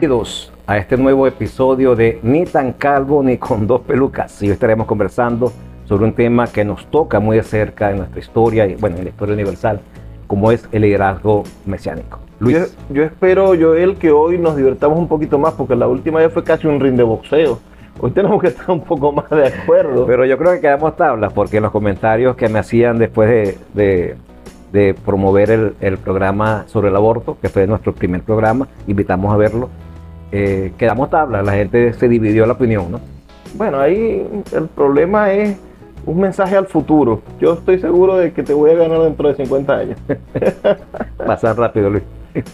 Bienvenidos a este nuevo episodio de Ni tan calvo ni con dos pelucas. Y hoy estaremos conversando sobre un tema que nos toca muy de cerca en nuestra historia y bueno, en la historia universal, como es el liderazgo mesiánico. Luis. Yo, yo espero, Joel, que hoy nos divertamos un poquito más, porque la última vez fue casi un ring de boxeo. Hoy tenemos que estar un poco más de acuerdo. Pero yo creo que quedamos tablas, porque en los comentarios que me hacían después de, de- de promover el, el programa sobre el aborto, que fue nuestro primer programa, invitamos a verlo, eh, quedamos tablas, la gente se dividió la opinión, ¿no? Bueno, ahí el problema es un mensaje al futuro. Yo estoy seguro de que te voy a ganar dentro de 50 años. Pasan rápido, Luis.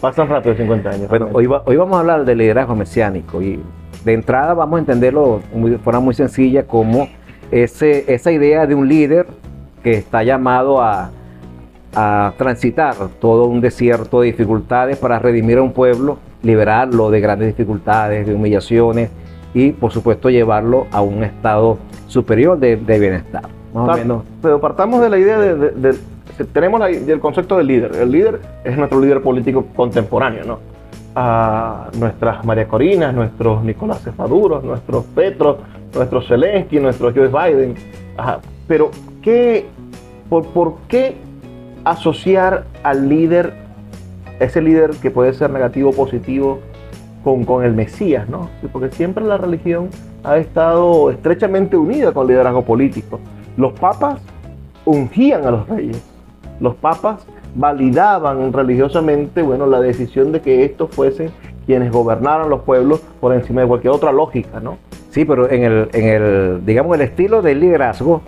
Pasan rápido 50 años. Bueno, hoy, va- hoy vamos a hablar del liderazgo mesiánico y de entrada vamos a entenderlo muy- de forma muy sencilla como ese, esa idea de un líder que está llamado a, a transitar todo un desierto de dificultades para redimir a un pueblo, liberarlo de grandes dificultades, de humillaciones y por supuesto llevarlo a un estado superior de, de bienestar. Más o menos. Pero partamos de la idea de, de- de- tenemos la- del concepto del líder. El líder es nuestro líder político contemporáneo, ¿no? A nuestras María Corinas, nuestros Nicolás Maduros, nuestros Petros, nuestros Zelensky, nuestros Joe Biden. Ajá. Pero, ¿qué, por, por qué asociar al líder, ese líder que puede ser negativo o positivo, con, con el Mesías, ¿no? Porque siempre la religión ha estado estrechamente unida con el liderazgo político. Los papas ungían a los reyes. Los papas validaban religiosamente, bueno, la decisión de que estos fuesen quienes gobernaran los pueblos por encima de cualquier otra lógica, ¿no? Sí, pero en el, en el, digamos, el estilo del liderazgo,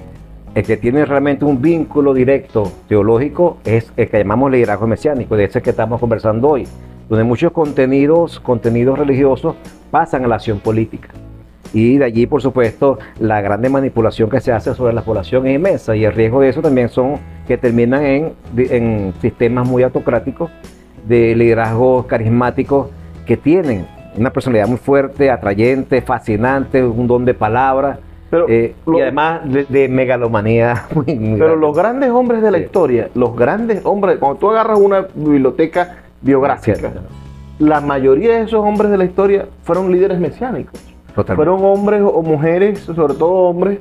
el que tiene realmente un vínculo directo teológico es el que llamamos liderazgo mesiánico, de ese que estamos conversando hoy, donde muchos contenidos, contenidos religiosos pasan a la acción política. Y de allí, por supuesto, la grande manipulación que se hace sobre la población es inmensa y el riesgo de eso también son que terminan en, en sistemas muy autocráticos de liderazgos carismáticos que tienen una personalidad muy fuerte, atrayente, fascinante, un don de palabra Pero, eh, lo- y además de, de megalomanía. muy- muy pero grande. los grandes hombres de la Sí. historia, los grandes hombres, cuando tú agarras una biblioteca biográfica, Cierto. la mayoría de esos hombres de la historia fueron líderes mesiánicos. Totalmente. Fueron hombres o mujeres, sobre todo hombres,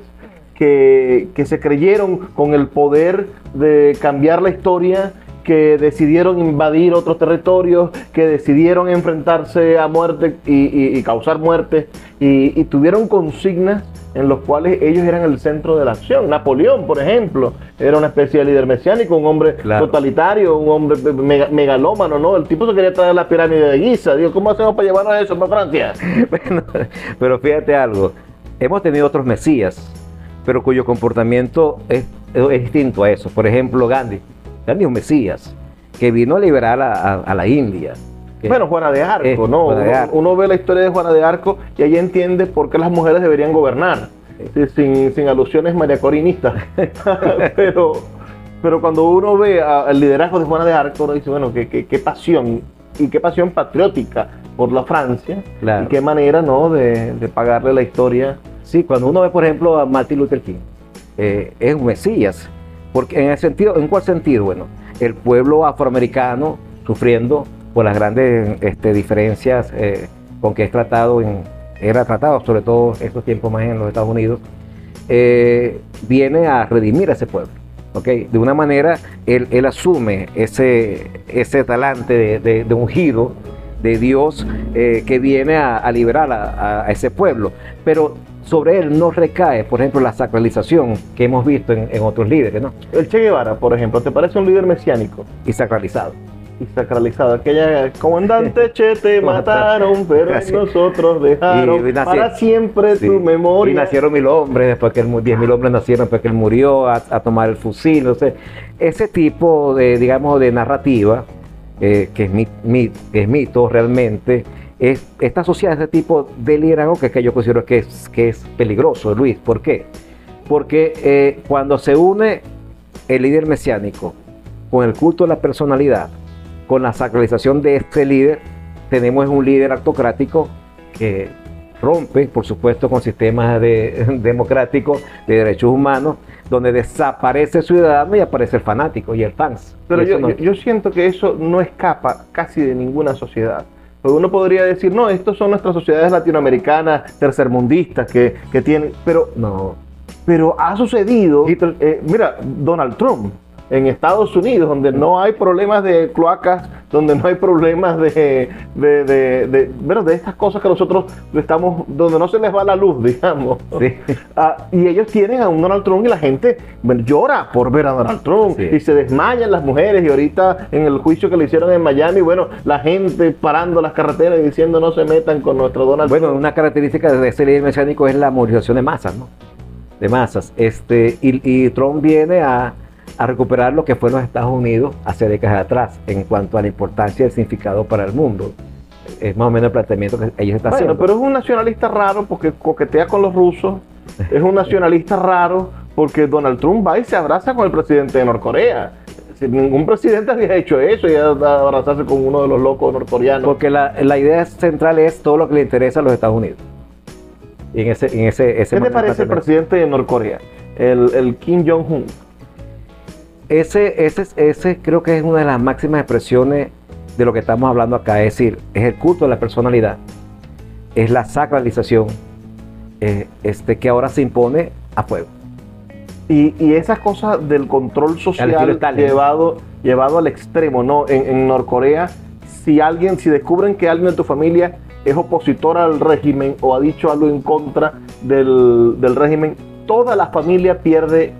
que, que se creyeron con el poder de cambiar la historia, que decidieron invadir otros territorios, que decidieron enfrentarse a muerte y, y- y causar muerte, y, y tuvieron consignas en los cuales ellos eran el centro de la acción. Napoleón, por ejemplo, era una especie de líder mesiánico, un hombre Claro. totalitario, un hombre mega- megalómano, ¿no? El tipo se quería traer la pirámide de Giza. Digo, ¿cómo hacemos para llevarnos eso para Francia? Bueno, pero fíjate algo, hemos tenido otros mesías, pero cuyo comportamiento es, es distinto a eso. Por ejemplo, Gandhi. Gandhi es un mesías que vino a liberar a, a- a la India. Bueno, Juana de Arco, ¿no? Juana de Uno- Arco. Uno, ve la historia de Juana de Arco y ahí entiende por qué las mujeres deberían gobernar, Sí, sin, sin alusiones mariacorinistas. pero, pero cuando uno ve al liderazgo de Juana de Arco, uno dice, bueno, qué, qué- qué pasión y qué pasión patriótica por la Francia Claro. y qué manera, ¿no?, de, de pagarle la historia. Sí, cuando uno ve, por ejemplo, a Martin Luther King, eh, es un mesías. Porque en el sentido, ¿en cuál sentido? Bueno, el pueblo afroamericano sufriendo por las grandes este, diferencias eh, con que es tratado en, era tratado, sobre todo estos tiempos más en los Estados Unidos, eh, viene a redimir a ese pueblo. ¿ok? De una manera, él, él asume ese, ese talante de, de, de ungido de Dios eh, que viene a, a liberar a- a ese pueblo. Pero sobre él no recae, por ejemplo, la sacralización que hemos visto en, en otros líderes, ¿no? El Che Guevara, por ejemplo, ¿te parece un líder mesiánico? Y sacralizado. y sacralizado. Aquella comandante Che te mataron, pero Así. nosotros dejaron Y nací- para siempre Sí. tu memoria. Y nacieron mil hombres, después que él, diez mil hombres nacieron después que él murió a, a tomar el fusil. sé. ese tipo de, digamos, de narrativa, eh, que es mito realmente, es, está asociada a ese tipo de liderazgo que, que yo considero que es, que es peligroso, Luis. ¿Por qué? Porque eh, cuando se une el líder mesiánico con el culto de la personalidad, con la sacralización de este líder, tenemos un líder autocrático que rompe, por supuesto, con sistemas de- democráticos de derechos humanos, donde desaparece el ciudadano y aparece el fanático y el fans. Pero no- yo siento que eso no escapa casi de ninguna sociedad. Pues uno podría decir, no, estos son nuestras sociedades latinoamericanas tercermundistas que, que tienen, pero No. pero ha sucedido, eh, mira, Donald Trump en Estados Unidos, donde no hay problemas de cloacas, donde no hay problemas de, de, de, de- bueno, de estas cosas que nosotros estamos, donde no se les va la luz, digamos. Sí. Ah, y ellos tienen a un Donald Trump y la gente bueno, llora por ver a Donald Trump Sí. y se desmayan las mujeres y ahorita en el juicio que le hicieron en Miami, bueno, la gente parando las carreteras y diciendo no se metan con nuestro Donald Bueno, Trump. una característica de ese líder mesiánico es la movilización de masas, ¿no? De masas. Este, y, y Trump viene a, a recuperar lo que fue los Estados Unidos hace décadas atrás en cuanto a la importancia del significado para el mundo. Es más o menos el planteamiento que ellos están Bueno, haciendo. pero es un nacionalista raro porque coquetea con los rusos. Es un nacionalista raro porque Donald Trump va y se abraza con el presidente de Norcorea. Si ningún presidente había hecho eso y abrazarse con uno de los locos norcoreanos. Porque la, la idea central es todo lo que le interesa a los Estados Unidos. Y en ese, en ese, ese ¿Qué te parece el presidente de Norcorea? El, el Kim Jong-un. Ese, ese, ese creo que es una de las máximas expresiones de lo que estamos hablando acá. Es decir, es el culto de la personalidad, es la sacralización, eh, este, que ahora se impone a fuego. Y, y esas cosas del control social llevado, llevado al extremo, ¿no? En, en Norcorea, si alguien, si descubren que alguien de tu familia es opositor al régimen o ha dicho algo en contra del, del régimen, toda la familia pierde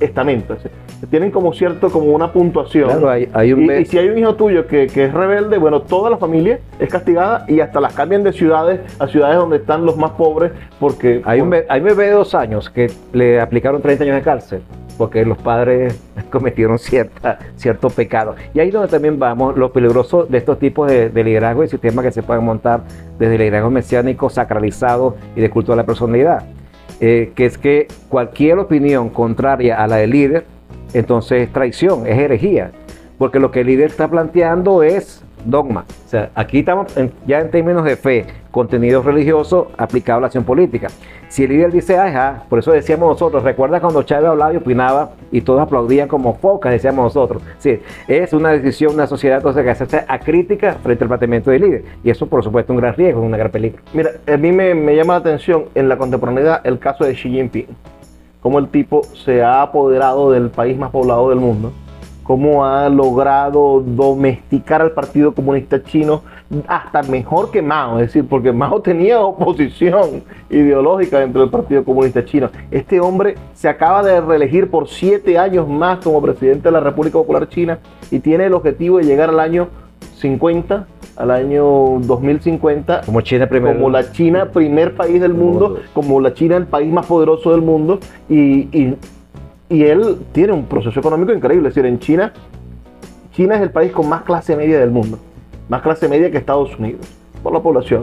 estamento. Es decir, Tienen como cierto, como una puntuación. Claro, hay, hay un Y, y si hay un hijo tuyo que, que es rebelde, bueno, toda la familia es castigada y hasta las cambian de ciudades a ciudades donde están los más pobres porque... hay, un, be- hay un bebé de dos años que le aplicaron 30 años de cárcel porque los padres cometieron cierta, cierto pecado. Y ahí es donde también vamos, lo peligroso de estos tipos de, de liderazgo y sistemas que se pueden montar desde liderazgo mesiánico sacralizado y de culto a la personalidad. Eh, que es que cualquier opinión contraria a la del líder, entonces es traición, es herejía. Porque lo que el líder está planteando es dogma. O sea, aquí estamos ya en términos de fe, contenido religioso aplicado a la acción política. Si el líder dice, ajá, por eso decíamos nosotros, recuerda cuando Chávez hablaba y opinaba y todos aplaudían como focas, decíamos nosotros. Sí, es una decisión, una sociedad entonces que se hace acrítica frente al planteamiento del líder. Y eso, por supuesto, es un gran riesgo, una gran peligro. Mira, a mí me, me llama la atención en la contemporaneidad el caso de Xi Jinping. Cómo el tipo se ha apoderado del país más poblado del mundo. Cómo ha logrado domesticar al Partido Comunista Chino hasta mejor que Mao. Es decir, porque Mao tenía oposición ideológica dentro del Partido Comunista Chino. Este hombre se acaba de reelegir por siete años más como presidente de la República Popular China y tiene el objetivo de llegar al año 50, al año 2050 Como China primero. como la China, primer país del mundo, como la China, el país más poderoso del mundo, y, y- y él tiene un proceso económico increíble. Es decir, en China, China es el país con más clase media del mundo, más clase media que Estados Unidos, por la población.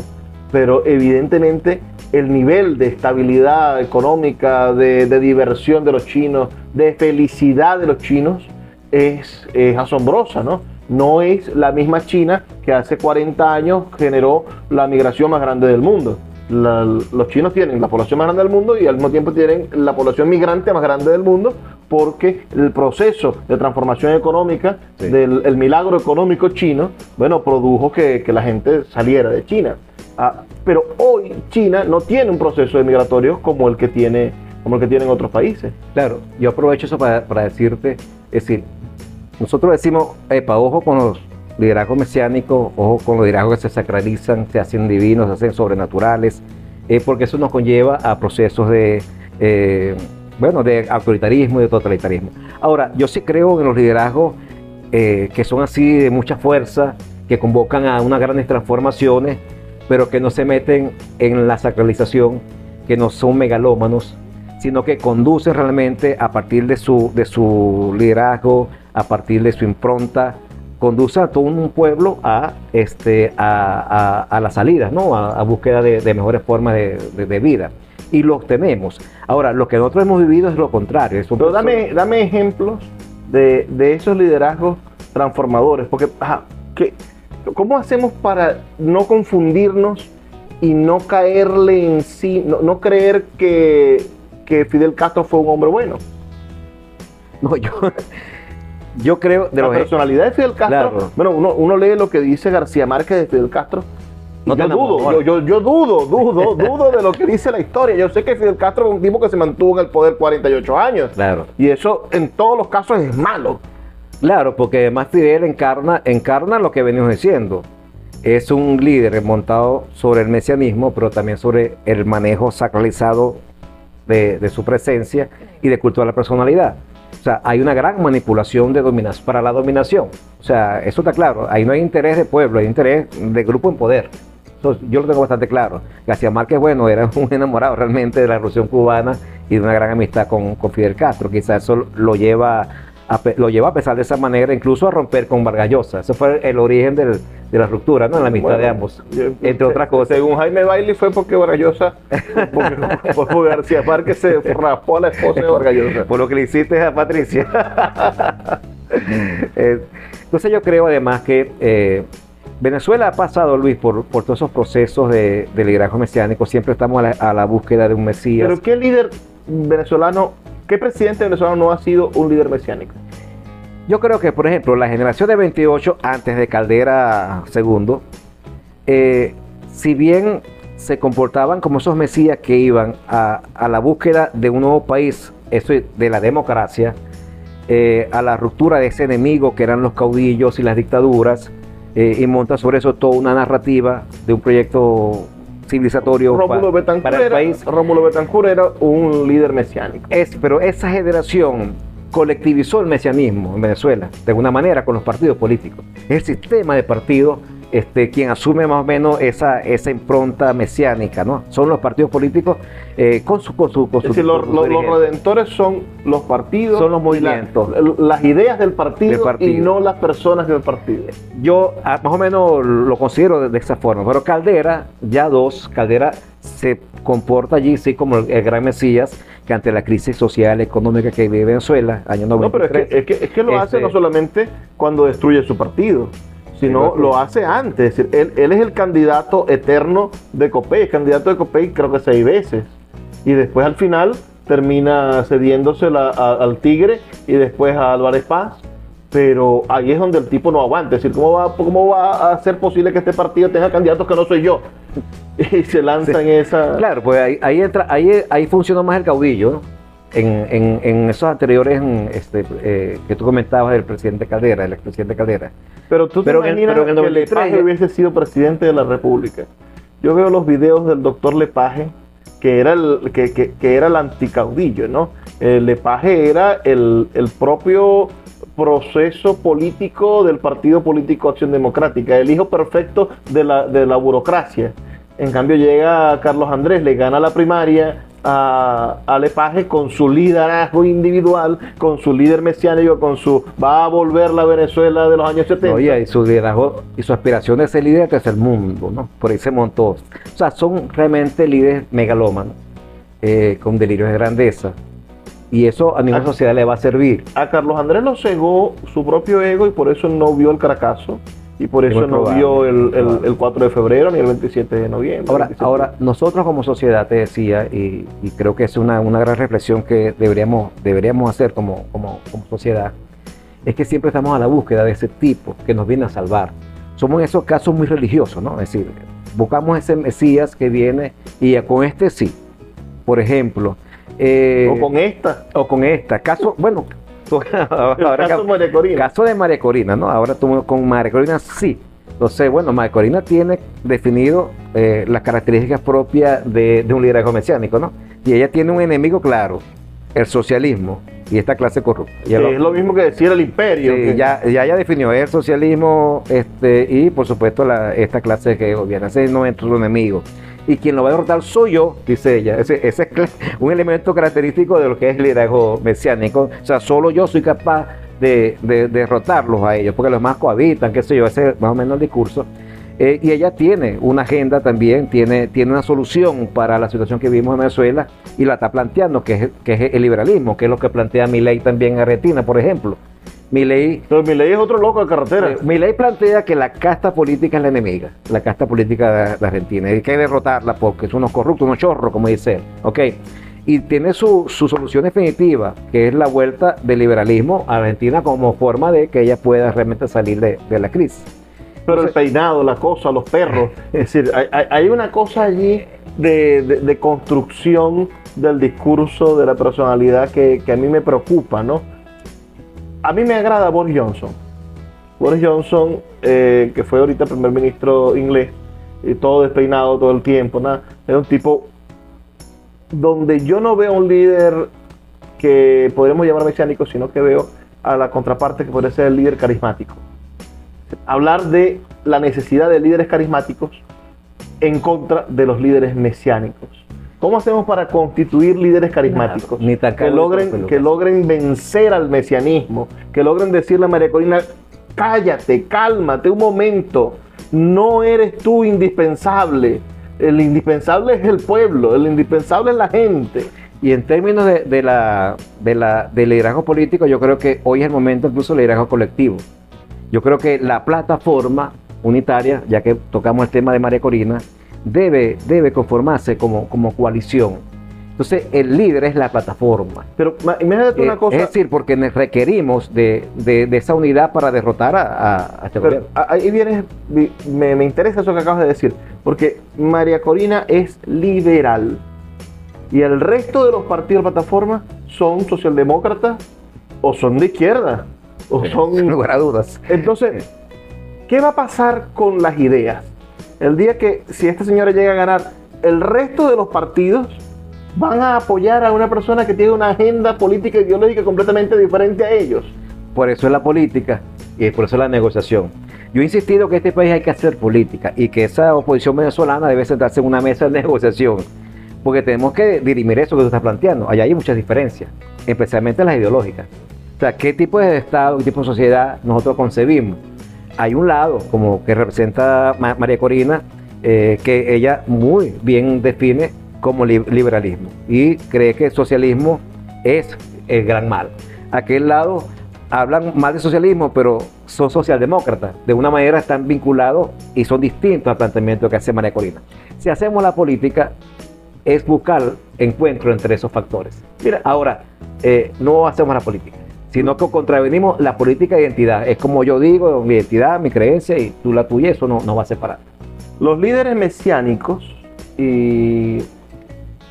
Pero evidentemente el nivel de estabilidad económica, de, de diversión de los chinos, de felicidad de los chinos, es, es asombrosa, ¿no? No es la misma China que hace 40 años generó la migración más grande del mundo. La- los chinos tienen la población más grande del mundo y al mismo tiempo tienen la población migrante más grande del mundo porque el proceso de transformación económica Sí. del el milagro económico chino, bueno, produjo que, que la gente saliera de China. Ah, pero hoy China no tiene un proceso de migratorio como el que tiene como el que tienen otros países. Claro, yo aprovecho eso para, para decirte, es decir, nosotros decimos, epa, ojo con los liderazgos mesiánicos, ojo con los liderazgos que se sacralizan, se hacen divinos, se hacen sobrenaturales, eh, porque eso nos conlleva a procesos de, eh, bueno, de autoritarismo y de totalitarismo. Ahora, yo sí creo en los liderazgos eh, que son así de mucha fuerza, que convocan a unas grandes transformaciones, pero que no se meten en la sacralización, que no son megalómanos, sino que conducen realmente a partir de su, de su liderazgo, a partir de su impronta, conduce a todo un pueblo a, este, a, a- a las salidas, ¿no? a, a búsqueda de, de mejores formas de, de- de vida. Y los tenemos. Ahora, lo que nosotros hemos vivido es lo contrario. son Pero dame, dame ejemplos de, de esos liderazgos transformadores, porque ajá, ¿qué- ¿cómo hacemos para no confundirnos y no caerle en sí, no, no creer que, que Fidel Castro fue un hombre bueno? No, yo, yo creo de la personalidad de Fidel Castro. Bueno, uno, uno lee lo que dice García Márquez de Fidel Castro no yo dudo, yo, yo, dudo, dudo, dudo de lo que dice la historia. Yo sé que Fidel Castro es un tipo que se mantuvo en el poder 48 años. Claro. Y eso en todos los casos es malo. Claro, porque además Fidel encarna, encarna lo que venimos diciendo. Es un líder montado sobre el mesianismo, pero también sobre el manejo sacralizado de, de su presencia y de culto a la personalidad. O sea, hay una gran manipulación de dominación para la dominación. O sea, eso está claro. Ahí no hay interés de pueblo, hay interés de grupo en poder yo lo tengo bastante claro. García Márquez, bueno, era un enamorado realmente de la revolución cubana y de una gran amistad con, Fidel Castro. Quizás eso lo lleva, a, lo lleva a pesar de esa manera, incluso a romper con Vargallosa. Ese fue el origen de la ruptura, ¿no? En la amistad de ambos, entre otras cosas. Según Jaime Bailey fue porque Vargallosa, porque, García Márquez se raspó a la esposa de Vargallosa. Por lo que le hiciste a Patricia. Eh, entonces yo creo además que eh, Venezuela ha pasado, Luis, por, por todos esos procesos de, liderazgo mesiánico. Siempre estamos a la, búsqueda de un Mesías. Pero ¿qué líder venezolano, qué presidente venezolano no ha sido un líder mesiánico? Yo creo que, por ejemplo, la generación de 28 antes de Caldera II, eh, si bien se comportaban como esos mesías que iban a, la búsqueda de un nuevo país, eso de la democracia, eh, a la ruptura de ese enemigo que eran los caudillos y las dictaduras, eh, y monta sobre eso toda una narrativa de un proyecto civilizatorio para el país. Rómulo Betancourt era un líder mesiánico. Es, pero esa generación colectivizó el mesianismo en Venezuela, de alguna manera, con los partidos políticos. El sistema de partidos este, quien asume más o menos esa, esa impronta mesiánica, ¿no? Son los partidos políticos eh, con su... Con su, es decir, los, redentores son los partidos... Son los movimientos. las ideas del partido, y no las personas del partido. Yo ah, más o menos lo considero de, esa forma, pero Caldera, ya dos, Caldera se comporta allí, sí, como el, gran Mesías, que ante la crisis social, económica que vive Venezuela, año 93... No, pero es que, es que, lo hace no este solamente cuando destruye su partido, sino lo hace antes. Es decir, él, es el candidato eterno de Copey, es candidato de Copey creo que seis veces. Y después al final termina cediéndose al Tigre y después a Álvarez Paz. Pero ahí es donde el tipo no aguanta. Es decir, ¿cómo va, ¿cómo va a ser posible que este partido tenga candidatos que no soy yo? Y se lanza en esa. Claro, pues ahí, entra, ahí, ahí funciona más el caudillo, ¿no? En, esos anteriores este, eh, que tú comentabas del presidente Caldera, el expresidente Caldera. Pero tú te pero imaginas en, que Lepage hubiese sido presidente de la República. Yo veo los videos del doctor Lepage, que era el, que, que, era el anticaudillo, ¿no? El Lepage era el, el propio proceso político del Partido Político Acción Democrática, el hijo perfecto de la, de la burocracia. En cambio llega Carlos Andrés, le gana la primaria, a, a, Lepage con su liderazgo individual, con su líder mesiánico, con su va a volver la Venezuela de los años 70. Oye, y su liderazgo y su aspiración de ser líder es el mundo, ¿no? Por ahí se montó. O sea, son realmente líderes megalómanos, eh, con delirios de grandeza. Y eso a ninguna sociedad le va a servir. A Carlos Andrés lo cegó su propio ego y por eso no vio el caracazo y por eso no vio el, el, 4 de febrero ni el 27 de noviembre. Ahora, ahora nosotros como sociedad, te decía, y, creo que es una, una, gran reflexión que deberíamos, deberíamos hacer como, como, como, sociedad, es que siempre estamos a la búsqueda de ese tipo que nos viene a salvar. Somos en esos casos muy religiosos, ¿no? Es decir, buscamos ese Mesías que viene y con este sí. Por ejemplo. Eh, o con esta. O con esta. Caso, bueno, ahora, caso, María Corina. caso de María Corina, ¿no? Ahora tú con María Corina sí. Entonces, bueno, María Corina tiene definido eh, las características propias de, un liderazgo mesiánico, ¿no? Y ella tiene un enemigo claro, el socialismo y esta clase corrupta. es lo mismo que decir el imperio. ya, ya ella definió el socialismo este, y, por supuesto, esta clase que gobierna. Ese no es su enemigo y quien lo va a derrotar soy yo, dice ella. Ese, es un elemento característico de lo que es el liderazgo mesiánico. O sea, solo yo soy capaz de, derrotarlos a ellos, porque los más cohabitan, qué sé yo, ese es más o menos el discurso. Eh, y ella tiene una agenda también, tiene, tiene una solución para la situación que vivimos en Venezuela y la está planteando, que es, que es el liberalismo, que es lo que plantea mi ley también en Argentina, por ejemplo. Milei, Pero ley es otro loco de carretera. Mi ley plantea que la casta política es la enemiga, la casta política de, Argentina, y hay que derrotarla porque son unos corruptos, unos chorros, como dice él. ¿ok? y tiene su, su, solución definitiva, que es la vuelta del liberalismo a Argentina como forma de que ella pueda realmente salir de, de la crisis. Pero el peinado, la cosa, los perros, es decir, hay, hay una cosa allí de, de, de, construcción del discurso, de la personalidad que, que, a mí me preocupa, ¿no? A mí me agrada Boris Johnson. Boris Johnson, eh, que fue ahorita primer ministro inglés, y todo despeinado todo el tiempo, ¿no? es un tipo donde yo no veo un líder que podríamos llamar mesiánico, sino que veo a la contraparte que puede ser el líder carismático. Hablar de la necesidad de líderes carismáticos en contra de los líderes mesiánicos. ¿Cómo hacemos para constituir líderes carismáticos? Que, logren, que logren vencer al mesianismo, que logren decirle a María Corina, cállate, cálmate un momento, no eres tú indispensable, el indispensable es el pueblo, el indispensable es la gente. Y en términos de, de la, de la, del liderazgo político, yo creo que hoy es el momento incluso del liderazgo colectivo. Yo creo que la plataforma unitaria, ya que tocamos el tema de María Corina, debe, debe conformarse como, como coalición. Entonces, el líder es la plataforma. Pero imagínate una cosa. Es decir, porque requerimos de, de, de esa unidad para derrotar a, a, a este Pero ahí viene, me, me, interesa eso que acabas de decir, porque María Corina es liberal y el resto de los partidos de plataforma son socialdemócratas o son de izquierda o son. Sin lugar a dudas. Entonces, ¿qué va a pasar con las ideas? El día que, si esta señora llega a ganar, el resto de los partidos van a apoyar a una persona que tiene una agenda política e ideológica completamente diferente a ellos. Por eso es la política y por eso es la negociación. Yo he insistido que en este país hay que hacer política y que esa oposición venezolana debe sentarse en una mesa de negociación, porque tenemos que dirimir eso que tú estás planteando. Allá hay muchas diferencias, especialmente las ideológicas. O sea, ¿qué tipo de Estado, qué tipo de sociedad nosotros concebimos? Hay un lado, como que representa María Corina, eh, que ella muy bien define como liberalismo y cree que el socialismo es el gran mal. Aquel lado hablan mal de socialismo, pero son socialdemócratas. De una manera están vinculados y son distintos al planteamiento que hace María Corina. Si hacemos la política, es buscar encuentro entre esos factores. Mira, ahora, eh, no hacemos la política, sino que contravenimos la política de identidad. Es como yo digo, mi identidad, mi creencia y tú la tuya, eso no, no va a separar. Los líderes mesiánicos y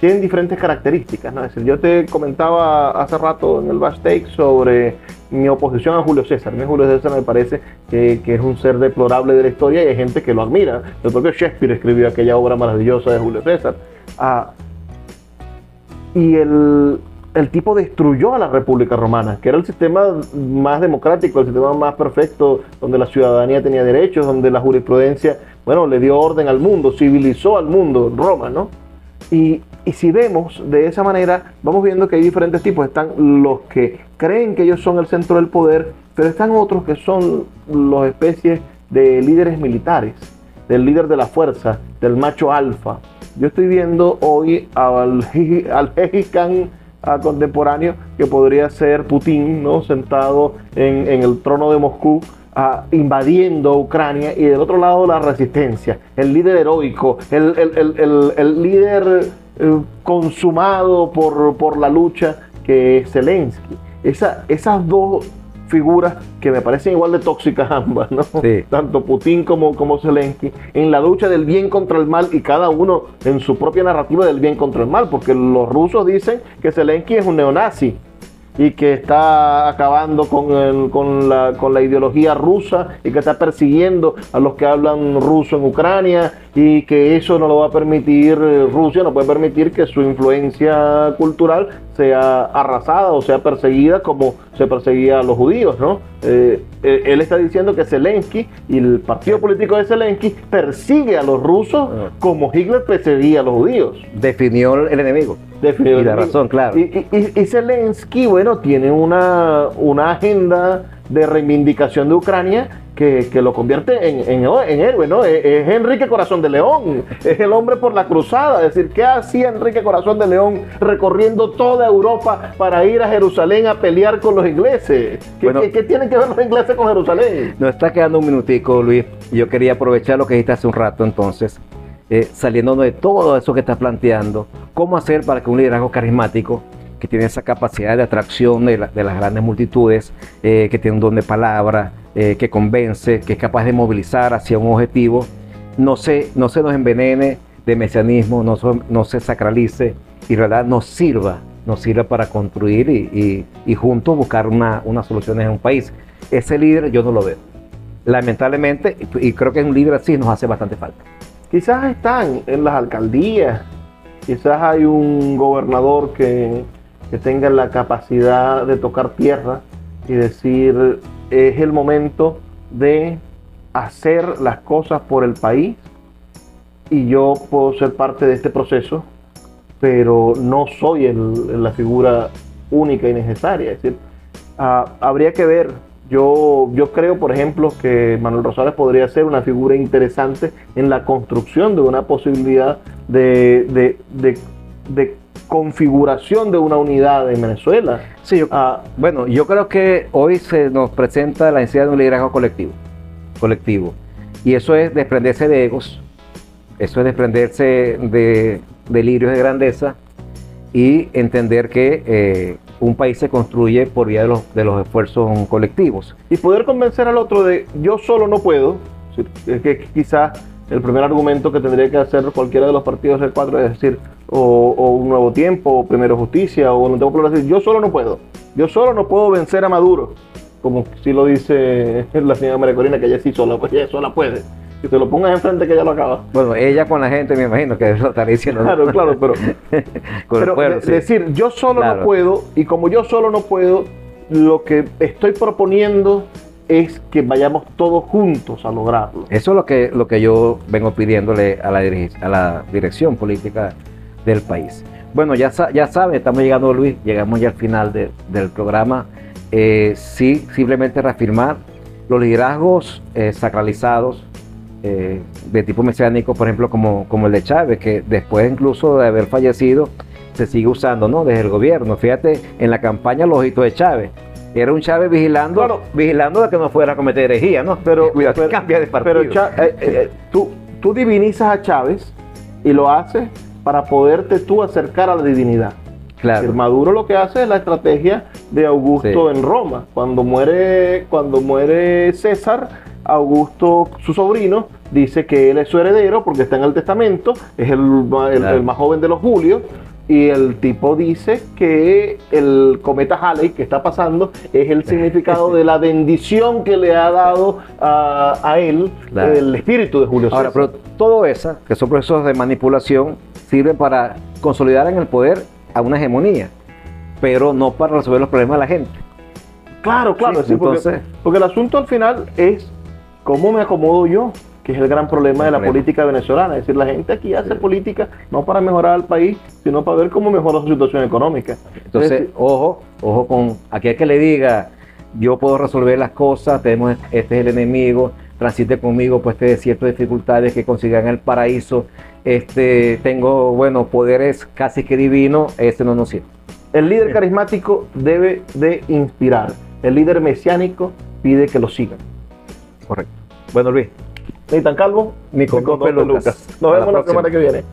tienen diferentes características. ¿no? Es decir, yo te comentaba hace rato en el backstage sobre mi oposición a Julio César. A mí Julio César me parece que, que, es un ser deplorable de la historia y hay gente que lo admira. El propio Shakespeare escribió aquella obra maravillosa de Julio César. Ah, y el, el tipo destruyó a la República Romana, que era el sistema más democrático, el sistema más perfecto, donde la ciudadanía tenía derechos, donde la jurisprudencia, bueno, le dio orden al mundo, civilizó al mundo, Roma, ¿no? Y, si vemos de esa manera, vamos viendo que hay diferentes tipos. Están los que creen que ellos son el centro del poder, pero están otros que son las especies de líderes militares, del líder de la fuerza, del macho alfa. Yo estoy viendo hoy al, al Hejikan contemporáneo que podría ser Putin, ¿no? sentado en, en el trono de Moscú, Uh, invadiendo Ucrania y del otro lado la resistencia, el líder heroico, el, el, el, el líder eh, consumado por, por, la lucha que es Zelensky. Esa, esas dos figuras que me parecen igual de tóxicas ambas, ¿no? Sí. tanto Putin como, como Zelensky, en la lucha del bien contra el mal y cada uno en su propia narrativa del bien contra el mal, porque los rusos dicen que Zelensky es un neonazi y que está acabando con, el, con, la, con, la, ideología rusa y que está persiguiendo a los que hablan ruso en Ucrania y que eso no lo va a permitir Rusia, no puede permitir que su influencia cultural sea arrasada o sea perseguida como se perseguía a los judíos, ¿no? Eh, él está diciendo que Zelensky y el partido político de Zelensky persigue a los rusos como Hitler perseguía a los judíos. Definió el enemigo. Definió y la razón, claro. Y, y, y, Zelensky, bueno, tiene una, una agenda de reivindicación de Ucrania que, que, lo convierte en, en, en héroe, ¿no? Es, es, Enrique Corazón de León, es el hombre por la cruzada. Es decir, ¿qué hacía Enrique Corazón de León recorriendo toda Europa para ir a Jerusalén a pelear con los ingleses? ¿Qué, bueno, ¿qué, qué tienen que ver los ingleses con Jerusalén? Nos está quedando un minutico, Luis. Yo quería aprovechar lo que dijiste hace un rato, entonces, eh, saliendo de todo eso que estás planteando. ¿Cómo hacer para que un liderazgo carismático que tiene esa capacidad de atracción de, las grandes multitudes, eh, que tiene un don de palabra, eh, que convence, que es capaz de movilizar hacia un objetivo, no se, no se nos envenene de mesianismo, no, no se sacralice y en realidad nos sirva, nos sirva para construir y, y, juntos buscar una, unas soluciones en un país. Ese líder yo no lo veo. Lamentablemente, y creo que un líder así nos hace bastante falta. Quizás están en las alcaldías, quizás hay un gobernador que, que tenga la capacidad de tocar tierra y decir, es el momento de hacer las cosas por el país y yo puedo ser parte de este proceso, pero no soy la figura única y necesaria. Es decir, ah, habría que ver. Yo, yo creo, por ejemplo, que Manuel Rosales podría ser una figura interesante en la construcción de una posibilidad de, de, configuración de una unidad en Venezuela. Sí, ah, bueno, yo creo que hoy se nos presenta la necesidad de un liderazgo colectivo, colectivo. Y eso es desprenderse de egos, eso es desprenderse de delirios de grandeza y entender que eh, un país se construye por vía de los, de los esfuerzos colectivos. Y poder convencer al otro de yo solo no puedo, que quizás el primer argumento que tendría que hacer cualquiera de los partidos del 4 es decir, o, un nuevo tiempo, o primero justicia, o no tengo problema decir, yo solo no puedo, yo solo no puedo vencer a Maduro, como si lo dice la señora María Corina, que ella sí sola, pues ella sola puede que te lo pongas enfrente que ella lo acaba. Bueno, ella con la gente me imagino que lo estaría diciendo. Claro, claro, pero, pero decir, yo solo no puedo y como yo solo no puedo, lo que estoy proponiendo es que vayamos todos juntos a lograrlo. Eso es lo que, lo que yo vengo pidiéndole a la, a la dirección política del país. Bueno, ya, ya saben, estamos llegando, Luis, llegamos ya al final del programa. Eh, sí, simplemente reafirmar los liderazgos eh, sacralizados, eh, de tipo mesiánico, por ejemplo, como, como el de Chávez, que después incluso de haber fallecido, se sigue usando, ¿no? Desde el gobierno. Fíjate, en la campaña Los de Chávez. Era un Chávez vigilando, vigilando de que no fuera a cometer herejía, ¿no? Pero, Cuidado, cambia de partido. Pero eh, eh, tú, tú divinizas a Chávez y lo haces para poderte tú acercar a la divinidad. Claro. Maduro lo que hace es la estrategia de Augusto en Roma. Cuando muere, cuando muere César, Augusto, su sobrino, dice que él es su heredero porque está en el testamento, es el, más joven de los Julios, y el tipo dice que el cometa Halley que está pasando es el significado de la bendición que le ha dado a, él el espíritu de Julio Ahora, pero todo eso, que son procesos de manipulación, sirven para consolidar en el poder a una hegemonía, pero no para resolver los problemas de la gente. Claro, claro, porque el asunto al final es ¿Cómo me acomodo yo? Que es el gran problema de la política venezolana. Es decir, la gente aquí hace política no para mejorar al país, sino para ver cómo mejora su situación económica. Entonces, ojo, ojo con aquel que le diga, yo puedo resolver las cosas, tenemos, este es el enemigo, transite conmigo pues este ciertas dificultades que consigan el paraíso, este, tengo, bueno, poderes casi que divinos, ese no nos sirve. El líder carismático debe de inspirar. El líder mesiánico pide que lo sigan. Correcto. Bueno, Luis. Ni tan calvo, ni con, Lucas. Nos vemos la semana que viene.